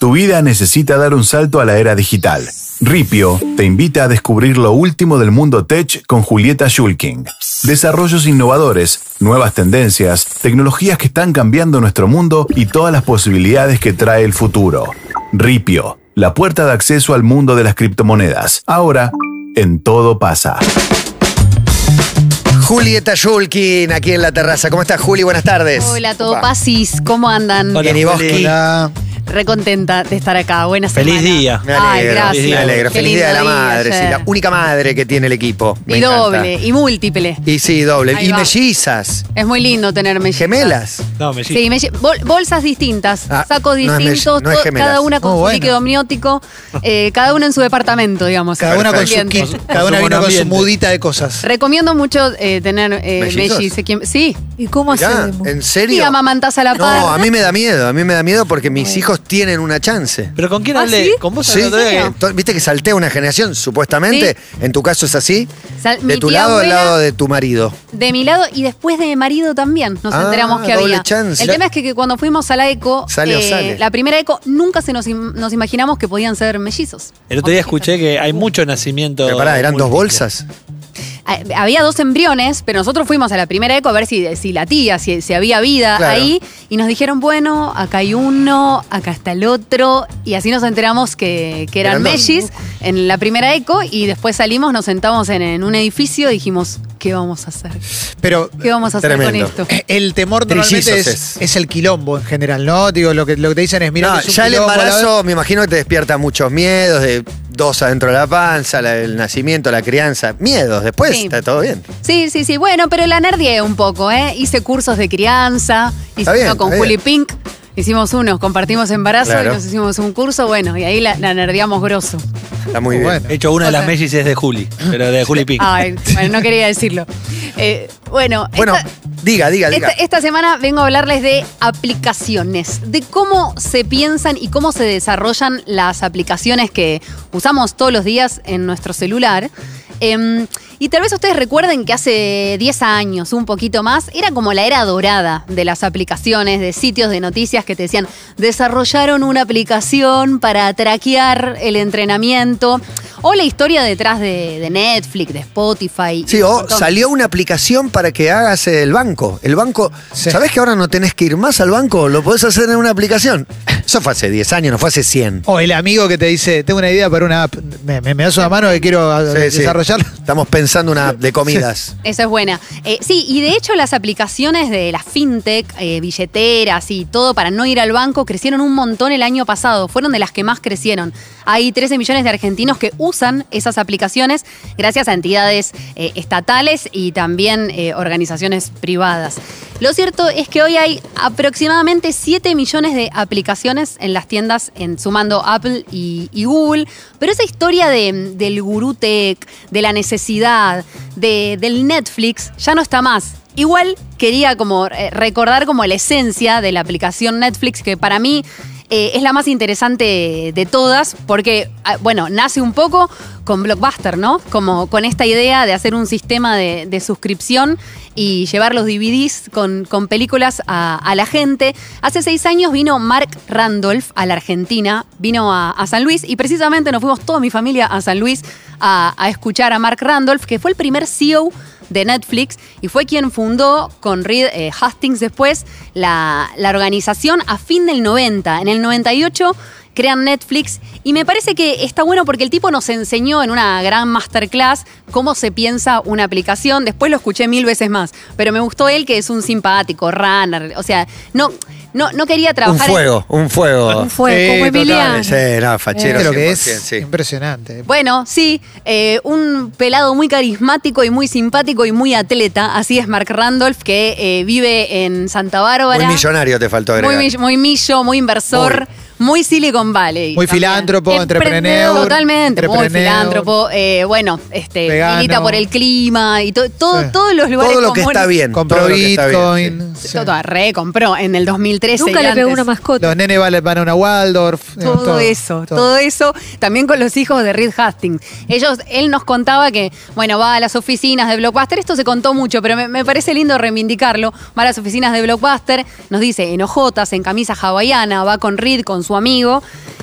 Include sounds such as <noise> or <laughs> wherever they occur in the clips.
Tu vida necesita dar un salto a la era digital. Ripio te invita a descubrir lo último del mundo tech con Julieta Schulking. Desarrollos innovadores, nuevas tendencias, tecnologías que están cambiando nuestro mundo y todas las posibilidades que trae el futuro. Ripio, la puerta de acceso al mundo de las criptomonedas. Ahora, en todo pasa. Julieta Shulkin, aquí en la terraza. ¿Cómo estás, Juli? Buenas tardes. Hola, todo pasis, ¿cómo andan? Bien, y vos, Ki? Recontenta de estar acá. Buenas Feliz día. Me Ay, alegro, gracias. me alegro. Qué Feliz día de la lindo día madre, sí, ayer. la única madre que tiene el equipo. Me Y encanta. doble, y múltiple. Y sí, doble. Ahí y va. mellizas. Es muy lindo tener mellizas. Gemelas. No, me Sí, melli- bol- bolsas distintas, Ah, sacos no es mell- distintos, no es gemelas. cada una con Oh, su bueno. líquido amniótico, eh, cada una en su departamento, digamos. Cada una con su Ambiente. kit, cada una Su vino con su ambiente. mudita de cosas. Recomiendo mucho eh, tener eh, ¿Mellizos? mellizos. ¿Quién- Sí. ¿Y cómo Mirá, hacemos? ¿En Y serio? amamantás a la par. No, a mí me da miedo. A mí me da miedo porque mis hijos tienen una chance. ¿Pero con quién ¿Ah, hablé? sí? ¿Con vos Sí, otro día viste que saltea una generación, supuestamente. En tu caso es así. Sal- De tu tía lado o del abuela- lado de tu marido. De mi lado y después de mi marido también nos Ah, enteramos que doble había. chance. El tema es que, que cuando fuimos a la ECO, eh, Sale o sale. la primera ECO, nunca se nos, im- nos imaginamos que podían ser mellizos. El otro día escuché que hay mucho nacimiento. Pero pará, eran dos múltiple. bolsas. Ah, Había dos embriones, pero nosotros fuimos a la primera eco a ver si, si latía, si, si había vida Claro. ahí. Y nos dijeron, bueno, acá hay uno, acá está el otro. Y así nos enteramos que, que eran mellis en la primera eco. Y después salimos, nos sentamos en, en un edificio y dijimos, ¿qué vamos a hacer? Pero ¿Qué vamos a hacer Tremendo. con esto? el temor normalmente Trillizos es, es. el quilombo en general, ¿no? Digo, lo que, lo que te dicen es, mira, No, ya el embarazo me imagino que te despierta muchos miedos de dos adentro de la panza, la- el nacimiento, la crianza. Miedos, después Sí. está todo bien. Sí, sí, sí. Bueno, pero la nerdié un poco, ¿eh? Hice cursos de crianza, hice Está bien, uno con Juli. Pink. Hicimos uno, compartimos embarazo Claro. y nos hicimos un curso, bueno, y ahí la, la nerdeamos grosso. Está muy bien. bueno. De hecho, una de las mellis es de Juli, pero de Juli <laughs> Pink. Ay, bueno, no quería decirlo. Eh, bueno, Bueno, esta, diga, diga, diga. esta- esta semana vengo a hablarles de aplicaciones, de cómo se piensan y cómo se desarrollan las aplicaciones que usamos todos los días en nuestro celular. Em, y tal vez ustedes recuerden que hace 10 años, un poquito más, era como la era dorada de las aplicaciones, de sitios de noticias que te decían, desarrollaron una aplicación para traquear el entrenamiento, o la historia detrás de, de Netflix, de Spotify. Sí, o montón. salió una aplicación para que hagas el banco. El banco, Sí. ¿sabés que ahora no tenés que ir más al banco? Lo podés hacer en una aplicación. Eso fue hace 10 años, no fue hace 100. O el amigo que te dice, tengo una idea para una app, me, me- me das una mano que quiero a- Sí, sí. desarrollarla. Estamos pensando una de comidas. <laughs> Esa es buena. Eh, sí, y de hecho las aplicaciones de la fintech, eh, billeteras y todo para no ir al banco crecieron un montón el año pasado. Fueron de las que más crecieron. Hay 13 millones de argentinos que usan esas aplicaciones gracias a entidades eh, estatales y también eh, organizaciones privadas. Lo cierto es que hoy hay aproximadamente 7 millones de aplicaciones en las tiendas, en, sumando Apple y, Google. Pero esa historia de- del gurú tech, de la necesidad, de- del Netflix, ya no está más. Igual quería como eh, recordar como la esencia de la aplicación Netflix, que para mí eh, es la más interesante de todas, porque, ah, bueno, nace un poco con Blockbuster, ¿no? Como con esta idea de hacer un sistema de, suscripción y llevar los DVDs con, películas a, la gente. Hace seis años vino Mark Randolph a la Argentina, vino a, a San Luis y precisamente nos fuimos toda mi familia a San Luis a, a escuchar a Mark Randolph, que fue el primer CEO de Netflix y fue quien fundó con Reed eh, Hastings después la, la organización a fin del 90. En el 98 crean Netflix y me parece que está bueno porque el tipo nos enseñó en una gran masterclass cómo se piensa una aplicación. Después lo escuché mil veces más, pero me gustó él que es un simpático, runner, o sea, no, no, no quería Un trabajar... en- fuego, un fuego. Un fuego, Sí, como total, Emiliano. Sí, no, fachero. Viste lo que 100%, es sí. impresionante. Bueno, sí, eh, un pelado muy carismático y muy simpático y muy atleta. Así es Mark Randolph, que eh, vive en Santa Bárbara. Muy millonario te faltó Muy, agregar. mill- muy millo, muy inversor, muy, Silicon Valley. Muy también. filántropo, Emprendedor. entrepreneur. Totalmente, muy entrepreneur. filántropo. eh, bueno, este, Vegano. milita por el clima y to- todo, Sí. todos los lugares Todo lo que está bien. Compró Bitcoin. sí. sí. Todo, re, compró en el 2013. Nunca y le pegó una mascota. Los nenes van van a una Waldorf. digamos, todo, eso, todo. eso, también con los hijos de Reed Hastings. Ellos, él nos contaba que, bueno, va a las oficinas de Blockbuster, esto se contó mucho, pero me, me parece lindo reivindicarlo. Va a las oficinas de Blockbuster, nos dice en ojotas, en camisa hawaiana, va con Reed, con su amigo.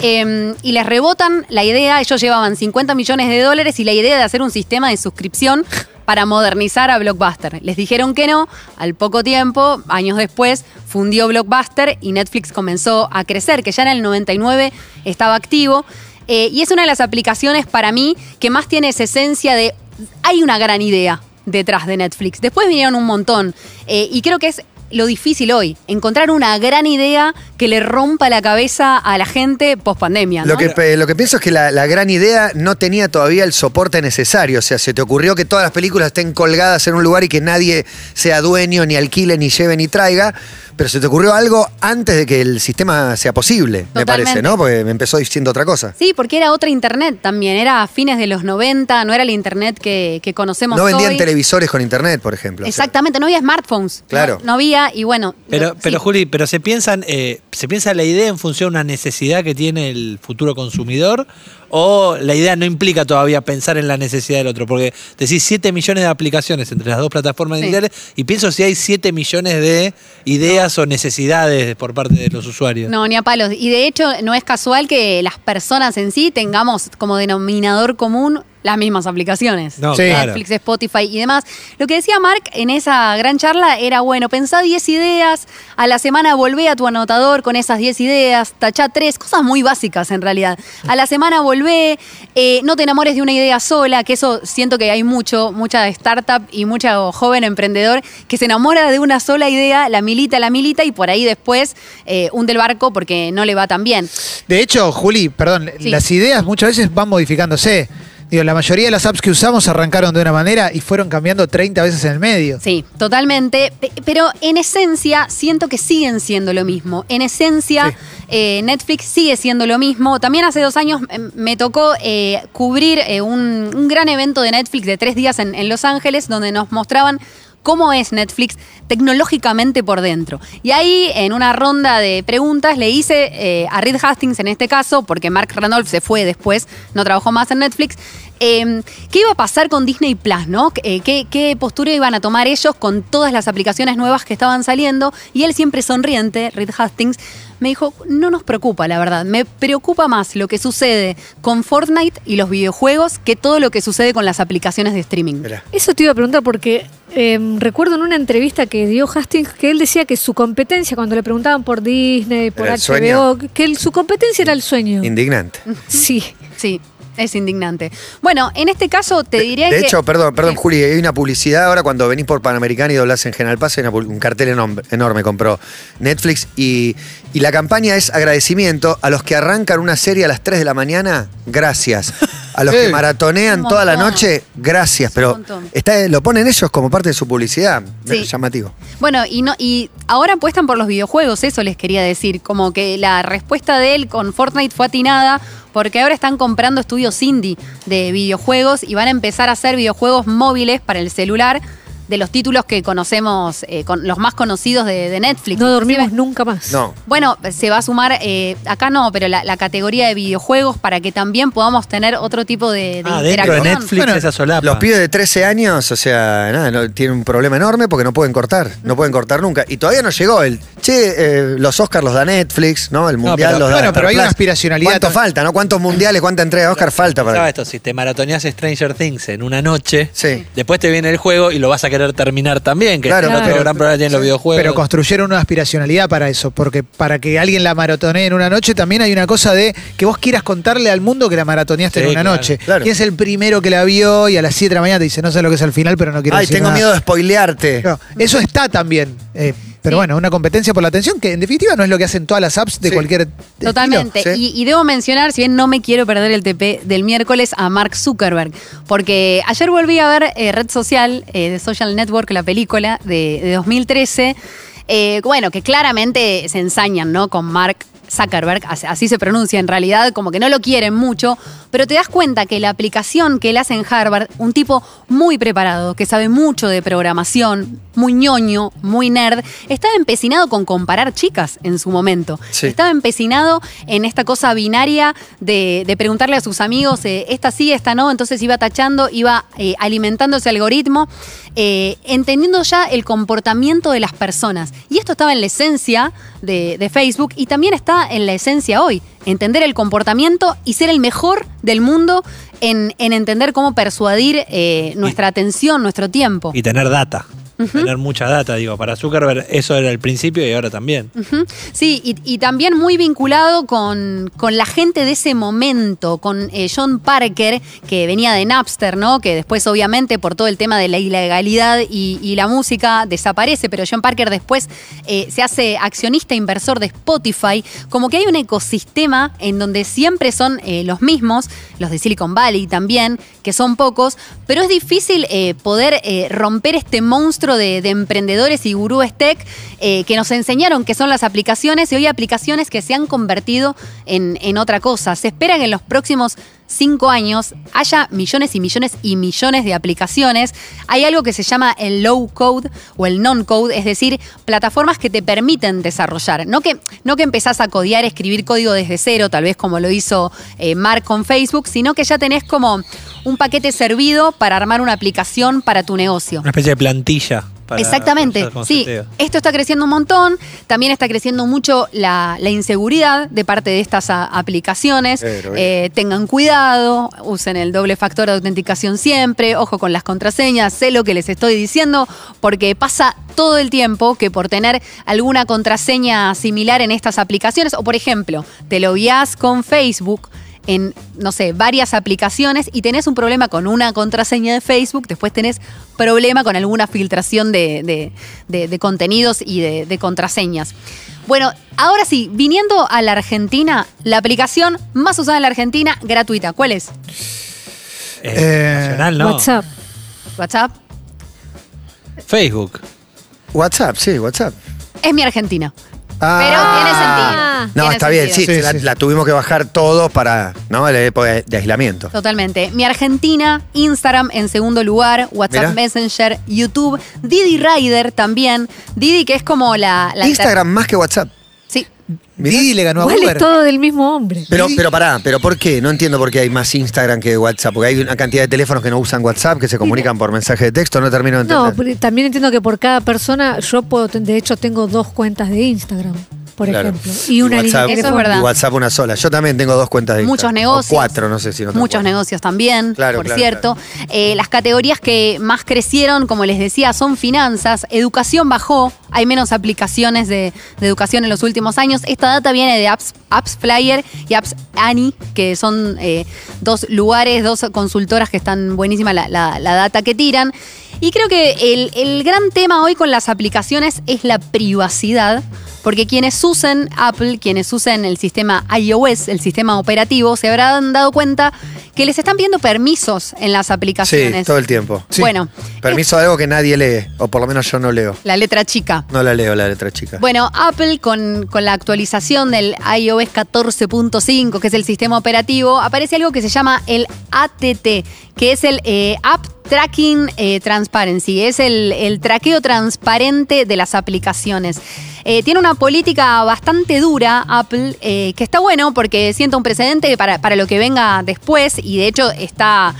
eh, y les rebotan la idea, ellos llevaban 50 millones de dólares y la idea de hacer un sistema de suscripción para modernizar a Blockbuster. Les dijeron que no, al poco tiempo, años después, fundió Blockbuster y Netflix comenzó a crecer, que ya en el 99 estaba activo. Eh, y es una de las aplicaciones para mí que más tiene esa esencia de hay una gran idea detrás de Netflix. Después vinieron un montón. eh, y creo que es lo difícil hoy, encontrar una gran idea que le rompa la cabeza a la gente post pandemia. Lo, que, lo que pienso es que la, la gran idea no tenía todavía el soporte necesario. O sea, se te ocurrió que todas las películas estén colgadas en un lugar y que nadie sea dueño, ni alquile, ni lleve, ni traiga. Pero se te ocurrió algo antes de que el sistema sea posible, me parece, ¿no? Porque me empezó diciendo otra cosa. Sí, porque era otra internet también, era a fines de los 90, no era el internet que, que conocemos No vendían hoy. televisores con internet, por ejemplo. O sea, Exactamente, no había smartphones. Claro. No, no había, y bueno. Pero, lo- pero sí. Juli, pero se piensan, eh, se piensa la idea en función de una necesidad que tiene el futuro consumidor o la idea no implica todavía pensar en la necesidad del otro, porque decís 7 millones de aplicaciones entre las dos plataformas Sí. digitales y pienso si hay 7 millones de ideas o necesidades por parte de los usuarios. No, ni a palos. Y de hecho, no es casual que las personas en sí tengamos como denominador común las mismas aplicaciones. No, Sí. claro. Netflix, Spotify y demás. Lo que decía Mark en esa gran charla era, bueno, pensá 10 ideas, a la semana volvé a tu anotador con esas 10 ideas, tachá 3, cosas muy básicas en realidad. A la semana volvé, eh, no te enamores de una idea sola, que eso siento que hay mucho, mucha startup y mucho joven emprendedor que se enamora de una sola idea, la milita, la milita y por ahí después eh, hunde el barco porque no le va tan bien. De hecho, Juli, perdón, Sí. las ideas muchas veces van modificándose. Digo, la mayoría de las apps que usamos arrancaron de una manera y fueron cambiando 30 veces en el medio. Sí, totalmente. Pe- Pero en esencia siento que siguen siendo lo mismo. En esencia, Sí. eh, Netflix sigue siendo lo mismo. También hace dos años em, me tocó eh, cubrir eh, un, un gran evento de Netflix de tres días en, en Los Ángeles, donde nos mostraban cómo es Netflix tecnológicamente por dentro. Y ahí, en una ronda de preguntas, le hice eh, a Reed Hastings en este caso, porque Mark Randolph se fue después, no trabajó más en Netflix, eh, ¿qué iba a pasar con Disney Plus, no? Eh, ¿qué, ¿Qué postura iban a tomar ellos con todas las aplicaciones nuevas que estaban saliendo? Y él siempre sonriente, Reed Hastings, me dijo, no nos preocupa, la verdad. Me preocupa más lo que sucede con Fortnite y los videojuegos que todo lo que sucede con las aplicaciones de streaming. Mirá. Eso te iba a preguntar porque eh, recuerdo en una entrevista que dio Hastings que él decía que su competencia, cuando le preguntaban por Disney, por HBO, sueño. que el- su competencia era el sueño. Indignante. Sí. Sí, es indignante. Bueno, en este caso te diré De que... hecho, perdón, perdón, Sí. Juli, hay una publicidad ahora cuando venís por Panamericana y doblás en General Paz, hay una un cartel enorme, enorme compró Netflix y, y la campaña es agradecimiento a los que arrancan una serie a las 3 de la mañana, gracias. A los <laughs> que Eh. maratonean toda la noche, gracias. Pero está, lo ponen ellos como parte de su publicidad. Sí. Llamativo. Bueno, y no y ahora apuestan por los videojuegos, eso les quería decir, como que la respuesta de él con Fortnite fue atinada porque ahora están comprando estudios indie de videojuegos y van a empezar a hacer videojuegos móviles para el celular de los títulos que conocemos, eh, con los más conocidos de, de Netflix. No dormimos nunca más. No. Bueno, se va a sumar, eh, acá no, pero la, la categoría de videojuegos para que también podamos tener otro tipo de, de Ah, dentro de. Netflix Bueno, esa solapa. Los pibes de 13 años, o sea, nada, no- tienen un problema enorme porque no pueden cortar. No pueden cortar nunca. Y todavía no llegó el. Che, eh, los Oscars los da Netflix, ¿no? El Mundial pero- los da bueno, pero hay una aspiracionalidad ¿Cuánto falta, no? ¿Cuántos mundiales, cuánta entrega de Oscar falta para.? esto, si te maratoneas Stranger Things en una noche, Sí. después te viene el juego y lo vas a querer terminar también, que Claro, es otro claro. gran problema tienen los videojuegos. Pero construyeron una aspiracionalidad para eso, porque para que alguien la maratonee en una noche también hay una cosa de que vos quieras contarle al mundo que la maratoneaste Sí, en una claro, noche. claro. ¿Quién es el primero que la vio y a las 7 de la mañana te dice, no sé lo que es al final, pero no quiero Ay, decir tengo nada"? miedo de spoilearte. Eso está también. eh, pero Sí. bueno, una competencia por la atención que en definitiva no es lo que hacen todas las apps de Sí. cualquier Totalmente. estilo, Y, y debo mencionar, si bien no me quiero perder el TP del miércoles, a Mark Zuckerberg. Porque ayer volví a ver eh, Red Social, eh, de Social Network, la película de, de 2013. eh, bueno, que claramente se ensañan, ¿no? Con Mark Zuckerberg, así, se pronuncia en realidad, como que no lo quieren mucho, pero te das cuenta que la aplicación que él hace en Harvard, un tipo muy preparado, que sabe mucho de programación, muy ñoño, muy nerd, estaba empecinado con comparar chicas en su momento. Sí. Estaba empecinado en esta cosa binaria de, de preguntarle a sus amigos, eh, esta sí, esta no, entonces iba tachando, iba eh, alimentando ese algoritmo, eh, entendiendo ya el comportamiento de las personas. Y esto estaba en la esencia de, de Facebook y también está está en la esencia hoy. Entender el comportamiento y ser el mejor del mundo en, en entender cómo persuadir eh, nuestra atención, nuestro tiempo. Y tener data. Tener mucha data, digo. Para Zuckerberg eso era el principio y ahora también. Sí, y, y también muy vinculado con, con la gente de ese momento, con eh, John Parker, que venía de Napster, ¿no? Que después, obviamente, por todo el tema de la ilegalidad y, y la música, desaparece, pero John Parker después eh, se hace accionista inversor de Spotify. Como que hay un ecosistema en donde siempre son eh, los mismos, los de Silicon Valley también, que son pocos, pero es difícil poder romper este monstruo de, de emprendedores y gurúes tech eh, que nos enseñaron que son las aplicaciones y hoy aplicaciones que se han convertido en, en otra cosa. Se espera que en los próximos cinco años haya millones y millones y millones de aplicaciones. Hay algo que se llama el low code o el non-code, es decir, plataformas que te permiten desarrollar. No que, no que empezás a codear, escribir código desde cero, tal vez como lo hizo eh, Mark con Facebook, sino que ya tenés como un paquete servido para armar una aplicación para tu negocio. Una especie de plantilla. Para Exactamente, sí. Esto está creciendo un montón. También está creciendo mucho la, la inseguridad de parte de estas a- aplicaciones. Eh, tengan cuidado, usen el doble factor de autenticación siempre, ojo con las contraseñas, sé lo que les estoy diciendo, porque pasa todo el tiempo que por tener alguna contraseña similar en estas aplicaciones, o por ejemplo, te lo guías con Facebook en, no sé, varias aplicaciones y tenés un problema con una contraseña de Facebook, después tenés problema con alguna filtración de, de- de- de contenidos y de, de contraseñas. Bueno, ahora sí, viniendo a la Argentina, la aplicación más usada en la Argentina, gratuita, ¿cuál es? Eh, Eh, nacional, ¿no? WhatsApp. WhatsApp. Facebook. WhatsApp, sí, WhatsApp. Es mi Argentina. Ah. Pero tiene sentido. No, Tiene está bien, sí, sentido. Sí, la, tuvimos que bajar todos para, ¿no? La época de aislamiento. Totalmente. Mi Argentina, Instagram en segundo lugar, WhatsApp Mirá. Messenger, YouTube, Didi Rider también. Didi que es como la... la Instagram más que WhatsApp. Didi le ganó a Igual Uber. es todo del mismo hombre. Pero, pero pará, pero ¿por qué? No entiendo por qué hay más Instagram que WhatsApp. Porque hay una cantidad de teléfonos que no usan WhatsApp, que se comunican por mensaje de texto, no termino de entender. No, pero también entiendo que por cada persona, yo puedo, de hecho tengo dos cuentas de Instagram, por Claro. ejemplo. Y una línea WhatsApp, Eso es WhatsApp una sola. Yo también tengo dos cuentas de Muchos Instagram. negocios. O cuatro, no sé si no tengo Muchos cuatro. negocios también, Claro, por claro, cierto. Eh, las categorías que más crecieron, como les decía, son finanzas. Educación bajó. Hay menos aplicaciones de, de educación en los últimos años. Esta data viene de Apps, Apps Flyer y Apps Annie, que son eh, dos lugares, dos consultoras que están buenísimas la, la- la data que tiran. Y creo que el, el gran tema hoy con las aplicaciones es la privacidad. Porque quienes usen Apple, quienes usen el sistema iOS, el sistema operativo, se habrán dado cuenta que les están pidiendo permisos en las Sí, aplicaciones. todo el tiempo. Bueno, Permiso de algo que nadie lee, o por lo menos yo no leo. la letra chica. No la leo la letra chica. Bueno, Apple con, con la actualización del iOS 14.5, que es el sistema operativo, aparece algo que se llama el ATT, que es el eh, App Tracking eh, Transparency, es el, el traqueo transparente de las aplicaciones. Eh, tiene una política bastante dura Apple, eh, que está bueno porque sienta un precedente para, para lo que venga después y de hecho está...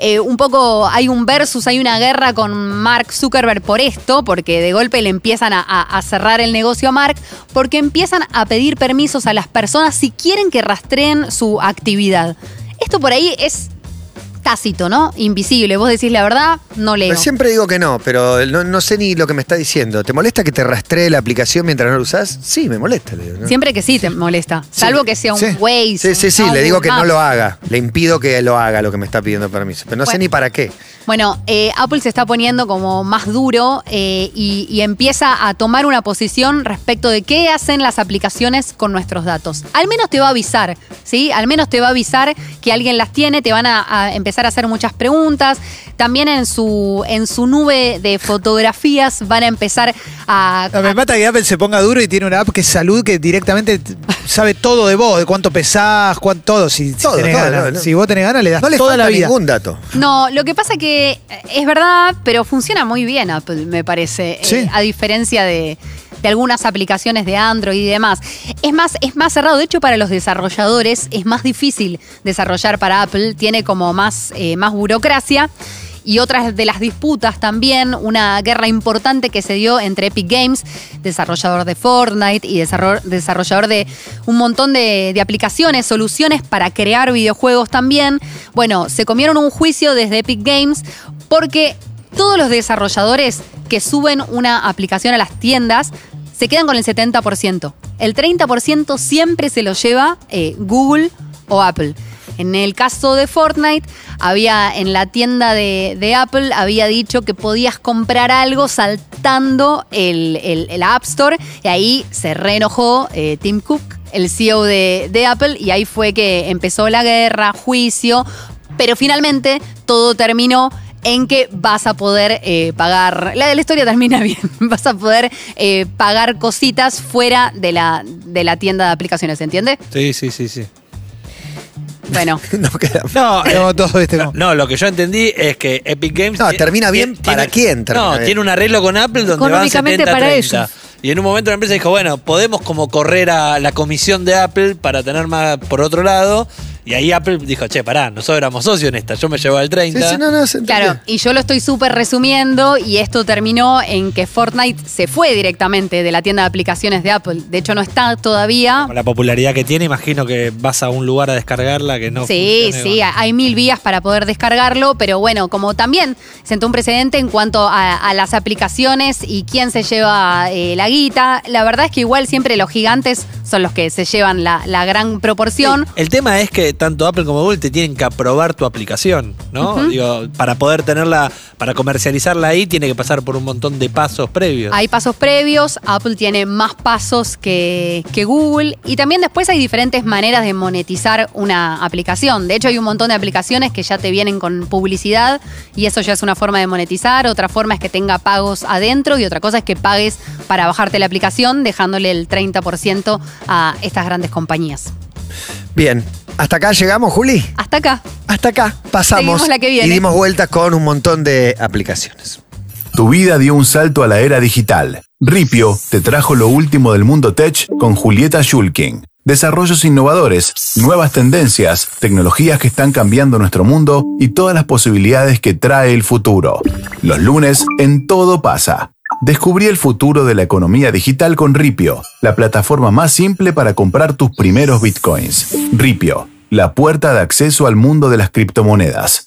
Eh, un poco hay un versus, hay una guerra con Mark Zuckerberg por esto, porque de golpe le empiezan a, a- a cerrar el negocio a Mark, porque empiezan a pedir permisos a las personas si quieren que rastreen su actividad. Esto por ahí es tácito, ¿no? Invisible. Vos decís la verdad, no leo. Pero siempre digo que no, pero no, no sé ni lo que me está diciendo. ¿Te molesta que te rastree la aplicación mientras no la usás? Sí, me molesta. Le digo, ¿no? Siempre que sí te molesta. Salvo que sea un Sí. Waze. Sí, sí, sí, le digo que no lo haga. Le impido que lo haga lo que me está pidiendo permiso. Pero no sé ni para qué. Bueno, eh, Apple se está poniendo como más duro eh, y, y empieza a tomar una posición respecto de qué hacen las aplicaciones con nuestros datos. Al menos te va a avisar, ¿sí? Al menos te va a avisar que alguien las tiene, te van a, a empezar a hacer muchas preguntas. También en su, en su nube de fotografías van a empezar a... No, me mata que Apple se ponga duro y tiene una app que es salud que directamente sabe todo de vos, de cuánto pesás, cuánto, todo. Si, si Todo, tenés todo, ganas. no, no. Si vos tenés ganas, le das No le toda falta la vida. ningún dato. No, lo que pasa que eh, es verdad, pero funciona muy bien Apple, me parece. eh, Sí. a diferencia de, de algunas aplicaciones de Android y demás. Es más, es más cerrado. De hecho, para los desarrolladores es más difícil desarrollar para Apple. Tiene como más, eh, más burocracia. y otras de las disputas también, una guerra importante que se dio entre Epic Games, desarrollador de Fortnite y desarro- desarrollador de un montón de, de aplicaciones, soluciones para crear videojuegos también. Bueno, se comieron un juicio desde Epic Games porque todos los desarrolladores que suben una aplicación a las tiendas se quedan con el 70%. El 30% siempre se lo lleva eh, Google o Apple. En el caso de Fortnite, había en la tienda de, Apple, había dicho que podías comprar algo saltando el, App Store, y ahí se reenojó eh, Tim Cook, el CEO de Apple, y ahí fue que empezó la guerra, juicio, pero finalmente todo terminó en que vas a poder eh, pagar, la de la historia termina <laughs> bien, vas a poder eh, pagar cositas fuera de la, de la tienda de aplicaciones, ¿entiende? Sí, sí, sí, sí. Bueno, <laughs> No queda. No, <laughs> eh, No, todo este no, no, lo que yo entendí es que Epic Games. No, termina bien, tiene- ¿para quién termina No, bien? tiene un arreglo con Apple donde van Económicamente 70 para 30. ellos. Y en un momento la empresa dijo, bueno, podemos como correr a la comisión de Apple para tener más por otro lado. Y ahí Apple dijo, che, pará, nosotros éramos socios en esta, yo me llevaba el Sí, 30. sí, no, no, se entendió. claro, y yo lo estoy súper resumiendo y esto terminó en que Fortnite se fue directamente de la tienda de aplicaciones de Apple. De hecho, no está todavía. Con la popularidad que tiene, imagino que vas a un lugar a descargarla que no Sí, funcione, sí, bueno. hay mil vías para poder descargarlo, pero bueno, como también sentó un precedente en cuanto a, a las aplicaciones y quién se lleva eh, la guita, la verdad es que igual siempre los gigantes son los que se llevan la, la gran proporción. El tema es que tanto Apple como Google te tienen que aprobar tu aplicación, ¿no? Digo, para poder tenerla, para comercializarla ahí, tiene que pasar por un montón de pasos previos. Hay pasos previos, Apple tiene más pasos que, que Google y también después hay diferentes maneras de monetizar una aplicación. De hecho hay un montón de aplicaciones que ya te vienen con publicidad y eso ya es una forma de monetizar. Otra forma es que tenga pagos adentro y otra cosa es que pagues para bajarte la aplicación dejándole el 30% a estas grandes compañías. Bien. ¿Hasta acá llegamos, Juli? Hasta acá. Hasta acá pasamos Seguimos la que viene. y dimos vueltas con un montón de aplicaciones. Tu vida dio un salto a la era digital. Ripio te trajo lo último del mundo tech con Julieta Schulking. Desarrollos innovadores, nuevas tendencias, tecnologías que están cambiando nuestro mundo y todas las posibilidades que trae el futuro. Los lunes en Todo pasa. Descubrí el futuro de la economía digital con Ripio, la plataforma más simple para comprar tus primeros bitcoins. Ripio, la puerta de acceso al mundo de las criptomonedas.